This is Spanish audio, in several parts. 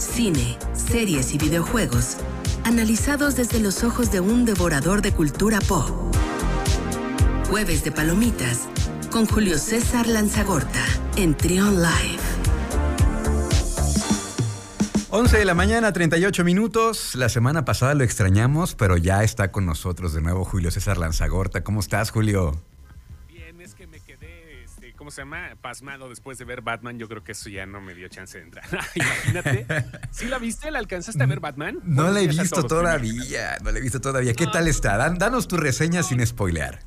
cine, series y videojuegos, analizados desde los ojos de un devorador de cultura pop. Jueves de Palomitas con Julio César Lanzagorta en Trion Live. 11 de la mañana, 38 minutos. La semana pasada lo extrañamos, pero ya está con nosotros de nuevo Julio César Lanzagorta. ¿Cómo estás, Julio? ¿Cómo se llama? Pasmado después de ver Batman. Yo creo que eso ya no me dio chance de entrar. Imagínate. ¿Sí la viste? ¿La alcanzaste a ver Batman? No la he visto todavía, no la he visto todavía. ¿Qué tal está? Dan- danos tu reseña sin spoilear.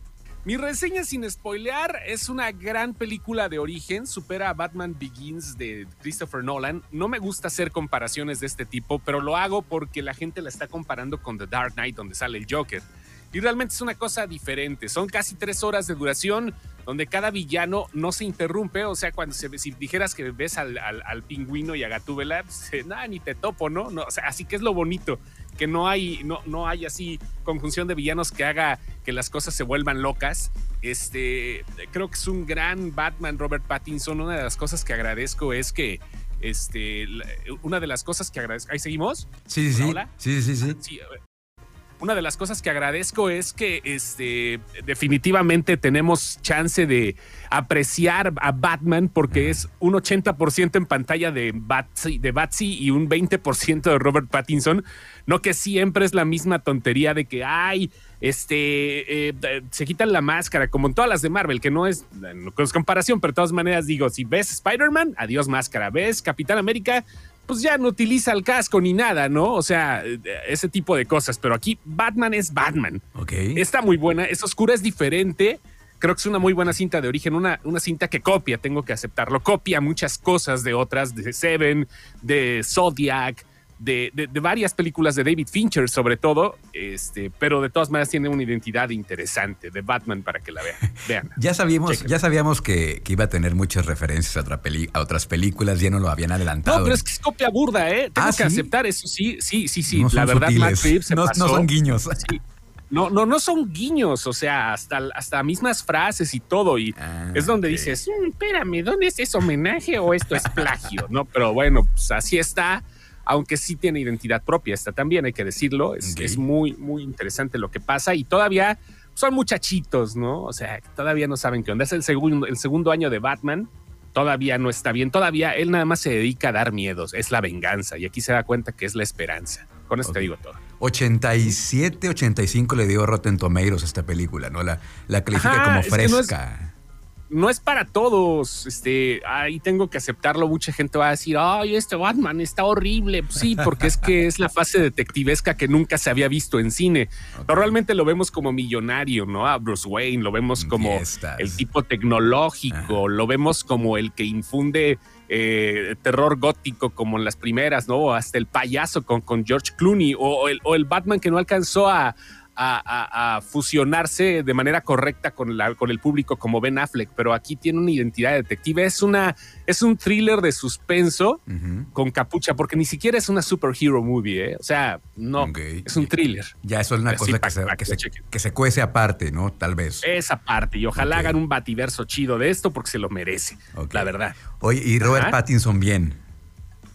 Mi reseña sin spoilear es una gran película de origen, supera a Batman Begins de Christopher Nolan. No me gusta hacer comparaciones de este tipo, pero lo hago porque la gente la está comparando con The Dark Knight, donde sale el Joker. Y realmente es una cosa diferente. Son casi tres horas de duración, donde cada villano no se interrumpe. O sea, cuando se, si dijeras que ves al, al- al pingüino y a Gatúbela, pues, eh, nada, ni te topo, ¿no? no o sea, así que es lo bonito que no hay, no, no hay así conjunción de villanos que haga que las cosas se vuelvan locas. Este, creo que es un gran Batman, Robert Pattinson. Una de las cosas que agradezco es que, este, una de las cosas que agradezco, ahí seguimos. Sí, sí, sí. Hola. Sí, sí, sí. Sí, una de las cosas que agradezco es que este, definitivamente tenemos chance de apreciar a Batman porque es un 80% en pantalla de Batsy, de Batsy y un 20% de Robert Pattinson. No que siempre es la misma tontería de que, ay, este, eh, eh, se quitan la máscara, como en todas las de Marvel, que no es, no es comparación, pero de todas maneras digo, si ves Spider-Man, adiós máscara, ves Capitán América, pues ya no utiliza el casco ni nada, ¿no? O sea, ese tipo de cosas. Pero aquí Batman es Batman. Ok. Está muy buena, es oscura, es diferente. Creo que es una muy buena cinta de origen, una, una cinta que copia, tengo que aceptarlo. Copia muchas cosas de otras, de Seven, de Zodiac, de, de- de varias películas de David Fincher, sobre todo. Este, pero de todas maneras tiene una identidad interesante de Batman para que la vean. Vean. Ya sabíamos, Chequen. ya sabíamos que, que iba a tener muchas referencias a, otra peli- a otras películas, ya no lo habían adelantado. No, pero es que es copia burda, ¿eh? Tengo Ah, que ¿sí? aceptar eso. Sí, sí, sí, sí. No la verdad. Matt Reeves se no, no pasó. son guiños. Sí. No, no, no son guiños, o sea, hasta, hasta mismas frases y todo. Y Ah, es donde dices, "Mm, espérame, ¿dónde es ese homenaje o esto es plagio? No, pero bueno, pues así está. Aunque sí tiene identidad propia, esta también hay que decirlo. Es, muy, muy interesante lo que pasa y todavía son muchachitos, ¿no? O sea, todavía no saben qué onda. Es el segundo, el segundo año de Batman. Todavía no está bien. Todavía él nada más se dedica a dar miedos. Es la venganza. Y aquí se da cuenta que es la esperanza. Con eso Ok. te digo todo. 87, 85 le dio Rotten Tomatoes a esta película, ¿no? La, la califica Ajá, como fresca. No es para todos. Este, ahí tengo que aceptarlo. Mucha gente va a decir, ay, este Batman está horrible. Pues sí, porque es que es la fase detectivesca que nunca se había visto en cine. Pero realmente lo vemos como millonario, ¿no? A Bruce Wayne, lo vemos como Fiestas. el tipo tecnológico, lo vemos como el que infunde eh, terror gótico como en las primeras, ¿no? Hasta el payaso con, con George Clooney o, o el, o el Batman que no alcanzó a, a- a- a fusionarse de manera correcta con, la, con el público como Ben Affleck, pero aquí tiene una identidad detective. Es, una, es un thriller de suspenso con capucha, porque ni siquiera es una superhero movie, ¿eh? O sea, no, es un thriller. Ya eso es una Así cosa que se, que, se, que se cuece aparte, ¿no? Tal vez. Esa parte, y ojalá hagan un bativerso chido de esto porque se lo merece, la verdad. Oye, y Robert Ajá. Pattinson bien.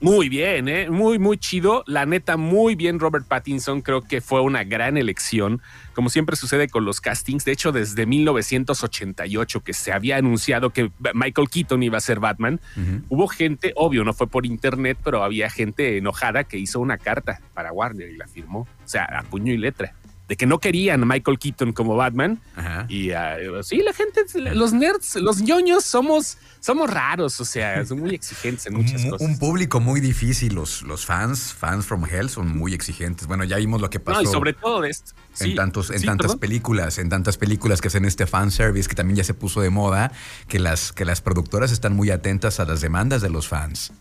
Muy bien, ¿eh? muy, muy chido. La neta, muy bien Robert Pattinson. Creo que fue una gran elección, como siempre sucede con los castings. De hecho, desde 1988 que se había anunciado que Michael Keaton iba a ser Batman, hubo gente, obvio, no fue por internet, pero había gente enojada que hizo una carta para Warner y la firmó. O sea, a puño y letra. De que no querían a Michael Keaton como Batman. Ajá. Y ah, sí, la gente, los nerds, los ñoños somos, somos raros, o sea, son muy exigentes en muchas un, cosas. un público muy difícil. Los, los fans, fans from hell, son muy exigentes. Bueno, ya vimos lo que pasó No, y sobre todo de esto. en, Sí, tantos, en sí, tantas perdón. películas, en tantas películas que hacen este fanservice que también ya se puso de moda, que las, que las productoras están muy atentas a las demandas de los fans.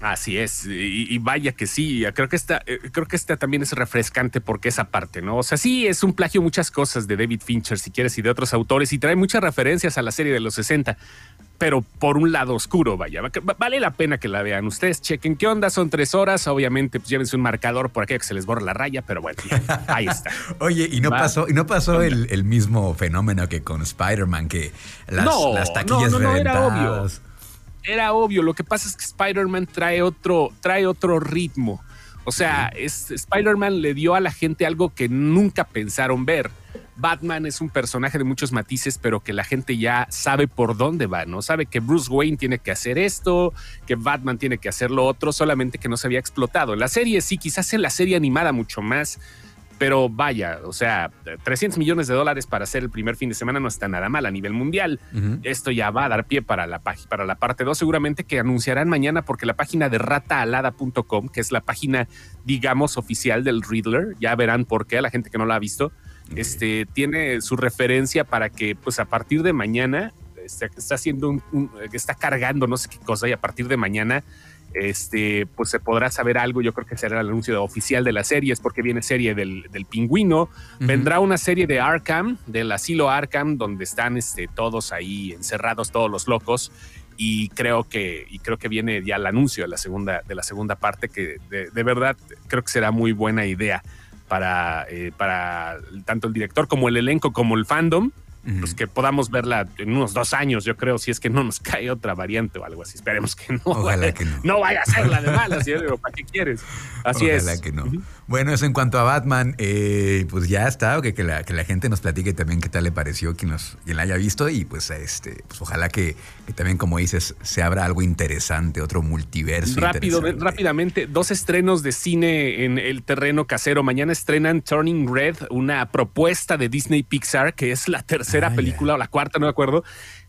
Así es, y, y vaya que sí, creo que esta, eh, creo que esta también es refrescante porque esa parte, ¿no? O sea, sí es un plagio muchas cosas de David Fincher, si quieres, y de otros autores, y trae muchas referencias a la serie de los 60, pero por un lado oscuro, vaya, va- vale la pena que la vean. Ustedes chequen qué onda, son tres horas, obviamente, pues llévense un marcador por aquello que se les borra la raya, pero bueno, ahí está. Oye, y no Va. pasó, y no pasó el, el mismo fenómeno que con Spider-Man, que las, No, las taquillas no, no, no, era reventadas. Era obvio. Lo que pasa es que Spider-Man trae otro, trae otro ritmo. O sea, Spider-Man le dio a la gente algo que nunca pensaron ver. Batman es un personaje de muchos matices, pero que la gente ya sabe por dónde va, ¿no? Sabe que Bruce Wayne tiene que hacer esto, que Batman tiene que hacer lo otro, solamente que no se había explotado. La serie sí, quizás en la serie animada mucho más, pero vaya, o sea, 300 millones de dólares para hacer el primer fin de semana no está nada mal a nivel mundial. Esto ya va a dar pie para la, para la parte 2, seguramente que anunciarán mañana porque la página de rataalada.com, que es la página, digamos, oficial del Riddler, ya verán por qué a la gente que no la ha visto, este, tiene su referencia para que, pues a partir de mañana, este, está haciendo un, está cargando no sé qué cosa y a partir de mañana este, pues se podrá saber algo. Yo creo que será el anuncio oficial de la serie, es porque viene serie del, pingüino. Vendrá una serie de Arkham, del asilo Arkham, donde están este, todos ahí encerrados, todos los locos. Y creo que, y creo que viene ya el anuncio de la segunda, de la segunda parte, que de verdad creo que será muy buena idea para, eh, para tanto el director como el elenco como el fandom pues que podamos verla en unos dos años, yo creo, si es que no nos cae otra variante o algo así. Esperemos que no. Ojalá que no. No vaya a ser la de malas, pero ¿para qué quieres? Así Ojalá que no. Bueno, eso en cuanto a Batman, eh, pues ya está, que, que, la, que la gente nos platique también qué tal le pareció, quien, nos, quien la haya visto y pues, este, pues ojalá que, también, como dices, se abra algo interesante, otro multiverso. Rápido, rápidamente, dos estrenos de cine en el terreno casero. Mañana estrenan Turning Red, una propuesta de Disney Pixar, que es la tercera ah, película o la cuarta, no me acuerdo,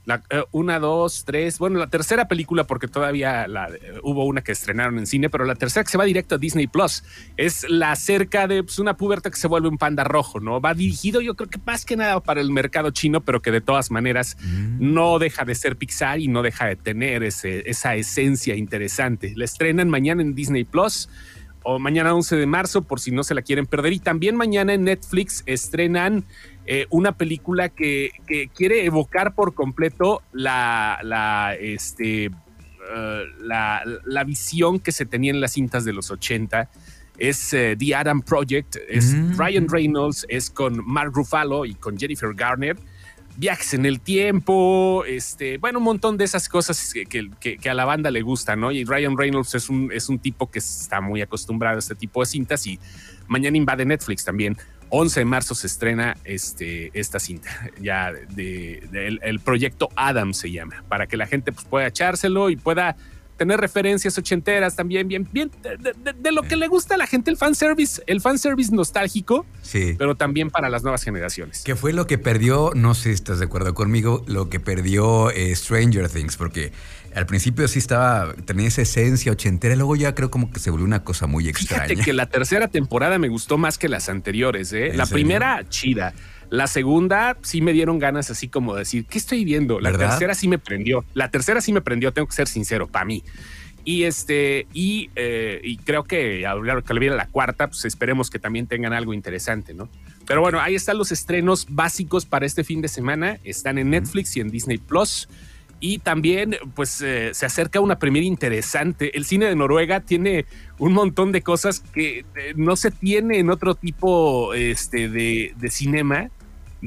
la, eh, una, dos, tres, bueno, la tercera película, porque todavía la, eh, hubo una que estrenaron en cine, pero la tercera que se va directo a Disney Plus es la acerca de pues, una puberta que se vuelve un panda rojo, ¿no? Va dirigido, yo creo que más que nada para el mercado chino, pero que de todas maneras mm. no deja de ser Pixar y no deja de tener ese, esa esencia interesante. La estrenan mañana en Disney Plus o mañana 11 de marzo, por si no se la quieren perder. Y también mañana en Netflix estrenan eh, una película que, quiere evocar por completo la, la, este, eh, la, visión que se tenía en las cintas de los 80. Es eh, The Adam Project, es mm. Ryan Reynolds, es con Mark Ruffalo y con Jennifer Garner viajes en el tiempo, este, bueno, un montón de esas cosas que, a la banda le gustan, ¿no? Y Ryan Reynolds es un, es un tipo que está muy acostumbrado a este tipo de cintas y mañana invade Netflix también. 11 de marzo se estrena este, esta cinta, ya de, el, proyecto Adam se llama, para que la gente pues, pueda echárselo y pueda tener referencias ochenteras también, bien, bien, de, lo que le gusta a la gente, el fanservice, el fanservice nostálgico, sí. pero también para las nuevas generaciones. ¿Qué fue lo que perdió? No sé si estás de acuerdo conmigo, lo que perdió eh, Stranger Things, porque al principio sí estaba, tenía esa esencia ochentera, y luego ya creo como que se volvió una cosa muy extraña. Fíjate que la tercera temporada me gustó más que las anteriores, ¿eh? La primera, chida. La segunda sí me dieron ganas así como decir, ¿qué estoy viendo? La tercera sí me prendió. La tercera sí me prendió, tengo que ser sincero, para mí. Y este, y, eh, y creo que ahora que le viene la cuarta, pues esperemos que también tengan algo interesante, ¿no? Pero bueno, ahí están los estrenos básicos para este fin de semana. Están en Netflix y en Disney Plus. Y también, pues, eh, se acerca una premiere interesante. El cine de Noruega tiene un montón de cosas que eh, no se tiene en otro tipo este, de, de cinema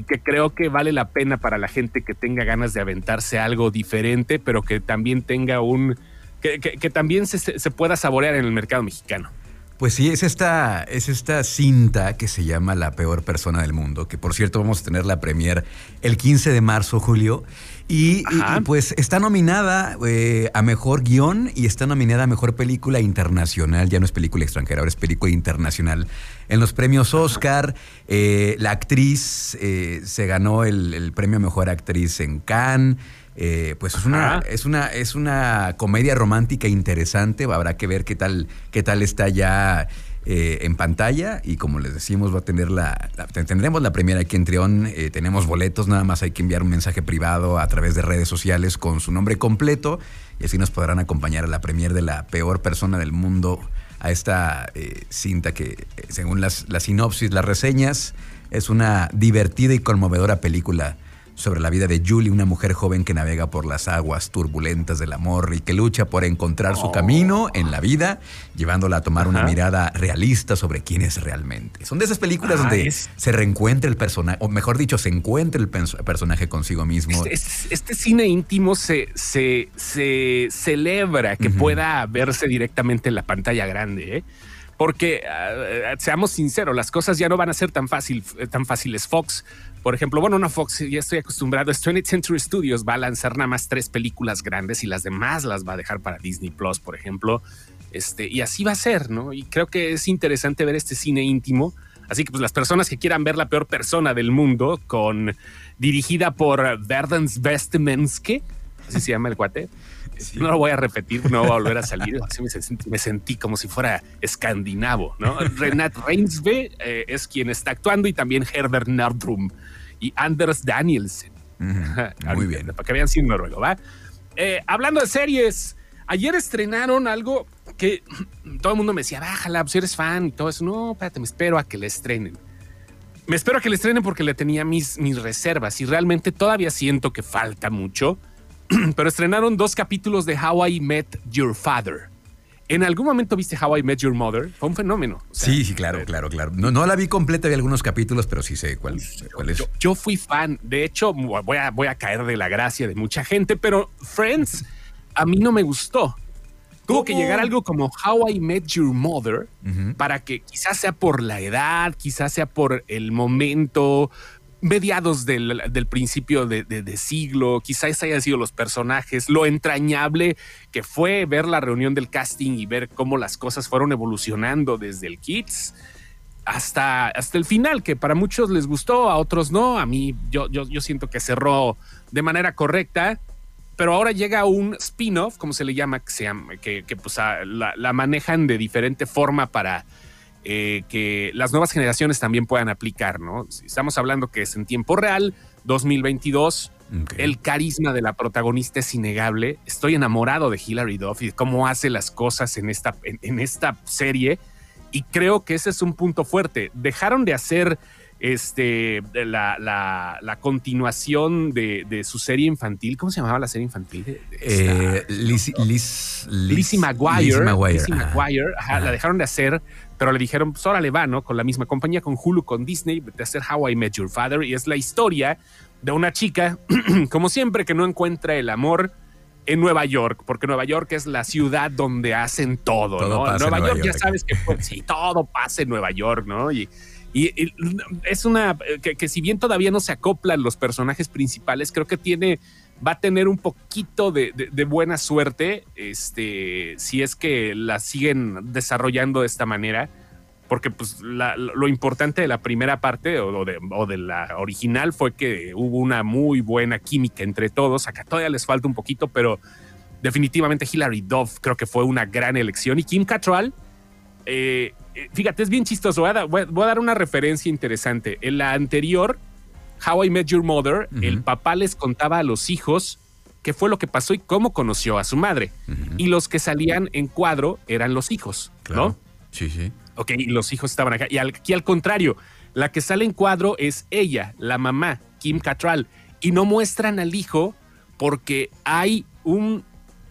y que creo que vale la pena para la gente que tenga ganas de aventarse algo diferente, pero que también tenga un. que, que, también se, se, pueda saborear en el mercado mexicano. Pues sí, es esta, es esta cinta que se llama La peor persona del mundo, que por cierto vamos a tener la premier el 15 de marzo, Julio. Y, pues está nominada eh, a mejor guion y está nominada a mejor película internacional. Ya no es película extranjera, ahora es película internacional. En los premios Oscar, eh, la actriz eh, se ganó el, premio a mejor actriz en Cannes. Pues es una, es una, es una comedia romántica interesante. Habrá que ver qué tal, qué tal está ya eh, en pantalla. Y como les decimos va a tener la, tendremos la primera aquí en Trión, eh, tenemos boletos, nada más hay que enviar un mensaje privado a través de redes sociales con su nombre completo. Y así nos podrán acompañar a la premier de la peor persona del mundo a esta eh, cinta que según las, las sinopsis, las reseñas, es una divertida y conmovedora película sobre la vida de Julie, una mujer joven que navega por las aguas turbulentas del amor y que lucha por encontrar su oh. camino en la vida, llevándola a tomar una mirada realista sobre quién es realmente. Son de esas películas ah, donde se reencuentra el personaje, o mejor dicho, se encuentra el personaje consigo mismo. Este, este cine íntimo se, se, celebra que pueda verse directamente en la pantalla grande, ¿eh? porque ah, seamos sinceros, las cosas ya no van a ser tan, fácil, tan fáciles. Fox por ejemplo, bueno, una Fox, ya estoy acostumbrado, 20th Century Studios va a lanzar nada más tres películas grandes y las demás las va a dejar para Disney Plus, por ejemplo. Este, y así va a ser, ¿no? Y creo que es interesante ver este cine íntimo. Así que pues las personas que quieran ver la peor persona del mundo, con dirigida por Verdens Vestemenske, así se llama el cuate, no lo voy a repetir, no va a volver a salir. Así me, sentí, como si fuera escandinavo, ¿no? Renat Reinsve eh, es quien está actuando y también Herbert Nardrum y Anders Danielsen. Muy bien. Para que vean sin noruego, ¿va? Eh, hablando de series, ayer estrenaron algo que todo el mundo me decía, bájala, pues eres fan y todo eso. No, espérate, me espero a que le estrenen. Me espero a que le estrenen porque le tenía mis, mis reservas y realmente todavía siento que falta mucho. pero estrenaron dos capítulos de How I Met Your Father. ¿En algún momento viste How I Met Your Mother? Fue un fenómeno. sí, sí, claro, claro, claro. No, no la vi completa, vi algunos capítulos, pero sí sé cuál, cuál es. Yo, fui fan. De hecho, voy a, voy a caer de la gracia de mucha gente, pero Friends a mí no me gustó. Tuvo que llegar algo como How I Met Your Mother para que quizás sea por la edad, quizás sea por el momento, mediados del, principio de, siglo, quizás hayan sido los personajes, lo entrañable que fue ver la reunión del casting y ver cómo las cosas fueron evolucionando desde el Kids hasta, hasta el final, que para muchos les gustó, a otros no, a mí yo, yo, siento que cerró de manera correcta. Pero ahora llega un spin-off, como se le llama, que, se que, pues, la, la manejan de diferente forma para, eh, que las nuevas generaciones también puedan aplicar, ¿no? Estamos hablando que es en tiempo real, 2022. El carisma de la protagonista es innegable. Estoy enamorado de Hilary Duff y de cómo hace las cosas en esta, en, esta serie. Y creo que ese es un punto fuerte. Dejaron de hacer este, la, la, continuación de, su serie infantil. ¿Cómo se llamaba la serie infantil? De, eh, Lizzie, McGuire. McGuire. La dejaron de hacer pero le dijeron, pues ahora le va, ¿no? Con la misma compañía, con Hulu, con Disney, de hacer How I Met Your Father. Y es la historia de una chica, como siempre, que no encuentra el amor en Nueva York, porque Nueva York es la ciudad donde hacen todo, ¿no? Nueva, York, ya sabes que pues, sí, todo pasa en Nueva York, ¿no? Y, y, es una que, que, si bien todavía no se acoplan los personajes principales, creo que tiene va a tener un poquito de, buena suerte este, si es que la siguen desarrollando de esta manera. Porque pues, lo importante de la primera parte o de, la original fue que hubo una muy buena química entre todos. Acá todavía les falta un poquito, pero definitivamente Hilary Duff creo que fue una gran elección. Y Kim Cattrall, eh, eh, fíjate, es bien chistoso. voy a dar una referencia interesante. En la anterior, How I Met Your Mother, el papá les contaba a los hijos qué fue lo que pasó y cómo conoció a su madre. Y los que salían en cuadro eran los hijos, ¿no? Sí, sí. Ok, y los hijos estaban acá. Y aquí al contrario, la que sale en cuadro es ella, la mamá, Kim Cattrall. Y no muestran al hijo porque hay un.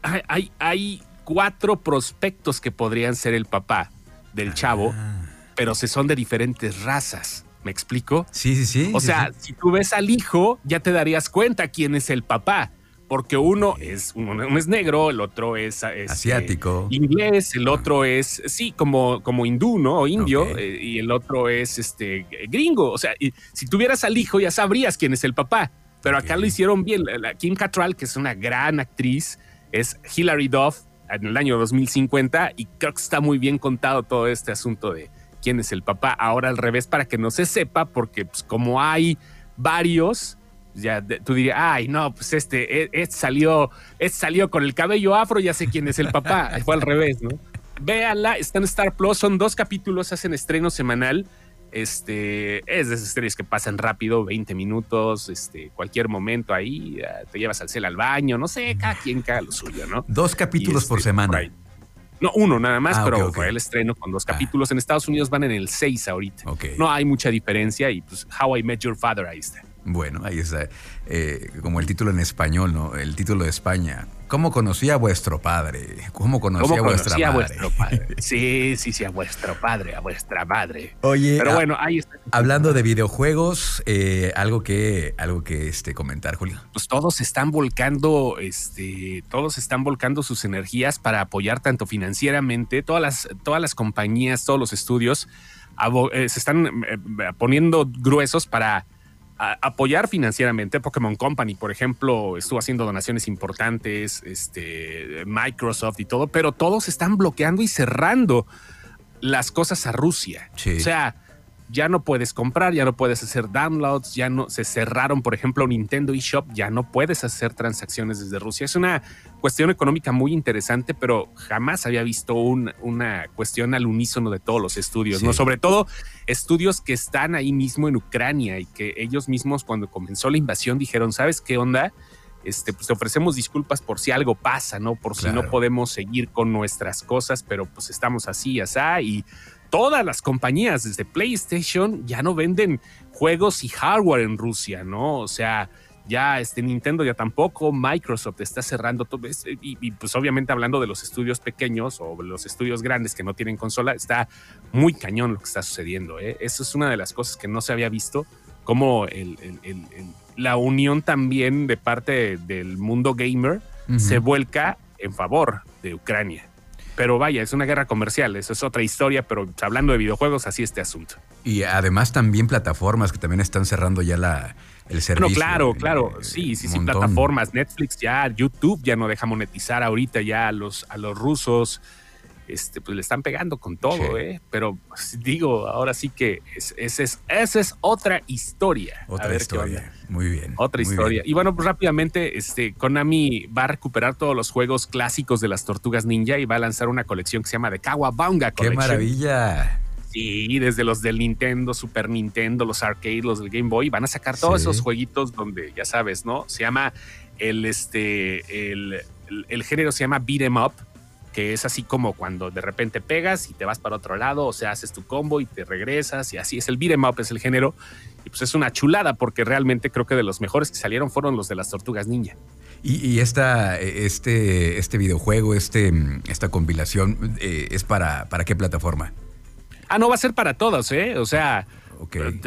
Hay, hay, cuatro prospectos que podrían ser el papá del chavo, ah. pero se son de diferentes razas. ¿Me explico? Sí, sí, sí. O sea, si tú ves al hijo, ya te darías cuenta quién es el papá. Porque uno es, uno es negro, el otro es, este, asiático, inglés, el otro es, sí, como, como hindú, ¿no? O indio, eh, y el otro es este gringo. O sea, y, si tuvieras al hijo, ya sabrías quién es el papá. Pero acá lo hicieron bien. La, Kim Cattrall, que es una gran actriz, es Hilary Duff en el año 2050 y creo que está muy bien contado todo este asunto de, quién es el papá. Ahora al revés, para que no se sepa, porque pues, como hay varios, ya tú dirías, ay, no, pues este, e, es, salió, es salió con el cabello afro, ya sé quién es el papá. Fue al revés, ¿no? Véanla, está en Star Plus, son dos capítulos, hacen estreno semanal. Este es de esas series que pasan rápido, 20 minutos, este, cualquier momento ahí, te llevas al cel al baño, no sé, cada quien cada lo suyo, ¿no? Dos capítulos por este, semana. No, uno nada más, ah, pero fue el estreno con dos ah. capítulos. En Estados Unidos van en el 6 ahorita. No hay mucha diferencia y pues How I Met Your Father ahí está. Bueno, ahí está. Eh, como el título en español, ¿no? El título de España. ¿Cómo conocí a vuestro padre? ¿Cómo conocí a vuestra madre? vuestro padre? Sí, sí, sí, a vuestro padre, a vuestra madre. Oye, pero bueno, ahí está. Hablando de videojuegos, eh, algo que, algo que este, comentar, Julio. Pues todos están volcando, este, todos están volcando sus energías para apoyar tanto financieramente, todas las, todas las compañías, todos los estudios eh, se están eh, poniendo gruesos para apoyar financieramente. Pokémon Company, por ejemplo, estuvo haciendo donaciones importantes, este, Microsoft y todo, pero todos están bloqueando y cerrando las cosas a Rusia. O sea, ya no puedes comprar, ya no puedes hacer downloads, ya no se cerraron, por ejemplo, Nintendo eShop, ya no puedes hacer transacciones desde Rusia. Es una cuestión económica muy interesante, pero jamás había visto una cuestión al unísono de todos los estudios, ¿no? Sobre todo estudios que están ahí mismo en Ucrania y que ellos mismos cuando comenzó la invasión dijeron, ¿sabes qué onda? Este, pues te ofrecemos disculpas por si algo pasa, ¿no? Por si no podemos seguir con nuestras cosas, pero pues estamos así, así, y todas las compañías, desde PlayStation, ya no venden juegos y hardware en Rusia, ¿no? O sea, ya este Nintendo ya tampoco, Microsoft está cerrando todo y, y, pues obviamente hablando de los estudios pequeños o los estudios grandes que no tienen consola, está muy cañón lo que está sucediendo. ¿eh? Eso es una de las cosas que no se había visto, como la unión también de parte del mundo gamer se vuelca en favor de Ucrania. Pero vaya, es una guerra comercial, eso es otra historia, pero hablando de videojuegos, así este asunto. Y además también plataformas que también están cerrando ya la, el servicio. No, claro, claro, sí, sí, sí, plataformas, Netflix ya, YouTube ya no deja monetizar ahorita ya a los, a los rusos este, pues le están pegando con todo, ¿eh? Pero pues, digo, ahora sí que esa es, es, otra historia. Otra historia. Muy bien. Otra historia. Y bueno, pues rápidamente, este, Konami va a recuperar todos los juegos clásicos de las tortugas ninja y va a lanzar una colección que se llama The Kawabanga Collection. ¡Qué maravilla! Sí, desde los del Nintendo, Super Nintendo, los arcade, los del Game Boy, van a sacar todos esos jueguitos donde, ya sabes, ¿no? Se llama el, este, el, el género se llama Beat 'em Up que es así como cuando de repente pegas y te vas para otro lado, o sea, haces tu combo y te regresas y así es el beat'em up, es el género. Y pues es una chulada porque realmente creo que de los mejores que salieron fueron los de las tortugas ninja. Y, esta, este, este videojuego, este, esta compilación, eh, ¿es para, para qué plataforma? Ah, no, va a ser para todos, ¿eh? O sea,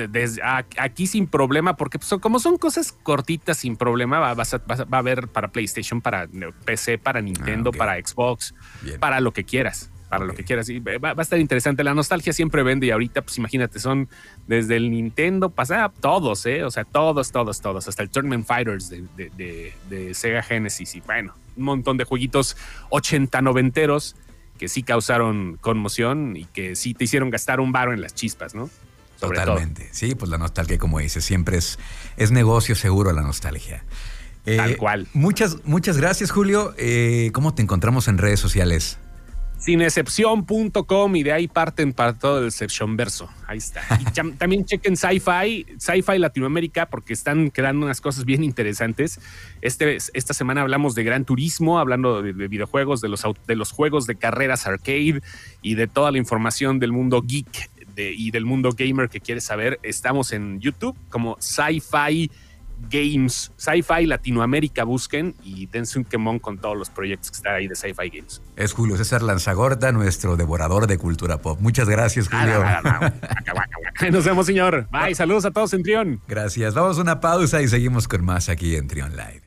desde aquí sin problema, porque pues, como son cosas cortitas sin problema, va, a, haber para PlayStation, para PC, para Nintendo, ah, para Xbox, para lo que quieras para lo que quieras. Y va, a estar interesante. La nostalgia siempre vende y ahorita, pues imagínate, son desde el Nintendo, pasada todos, ¿eh? O sea, todos, todos, todos, hasta el Tournament Fighters de, Sega Genesis y bueno, un montón de jueguitos 80 noventeros que sí causaron conmoción y que sí te hicieron gastar un varo en las chispas, ¿no? Totalmente. Sí, pues la nostalgia, como dices, siempre es, es negocio seguro la nostalgia. Tal eh, cual. Muchas, muchas gracias, Julio. Eh, ¿Cómo te encontramos en redes sociales? Sinexcepción.com y de ahí parten para todo el Exception verso. Ahí está. Y también chequen Sci-Fi, Sci-Fi Latinoamérica, porque están creando unas cosas bien interesantes. Este, esta semana hablamos de Gran Turismo, hablando de, videojuegos, de los, de los juegos de carreras arcade y de toda la información del mundo geek y del mundo gamer que quieres saber, estamos en YouTube como Sci-Fi Games, Sci-Fi Latinoamérica, busquen y dense un quemón con todos los proyectos que están ahí de Sci-Fi Games. Es Julio César Lanzagorta, nuestro devorador de cultura pop. Muchas gracias, Julio. Nos vemos, señor. Bye, saludos a todos en Trión. Gracias. Vamos a una pausa y seguimos con más aquí en Trión Live.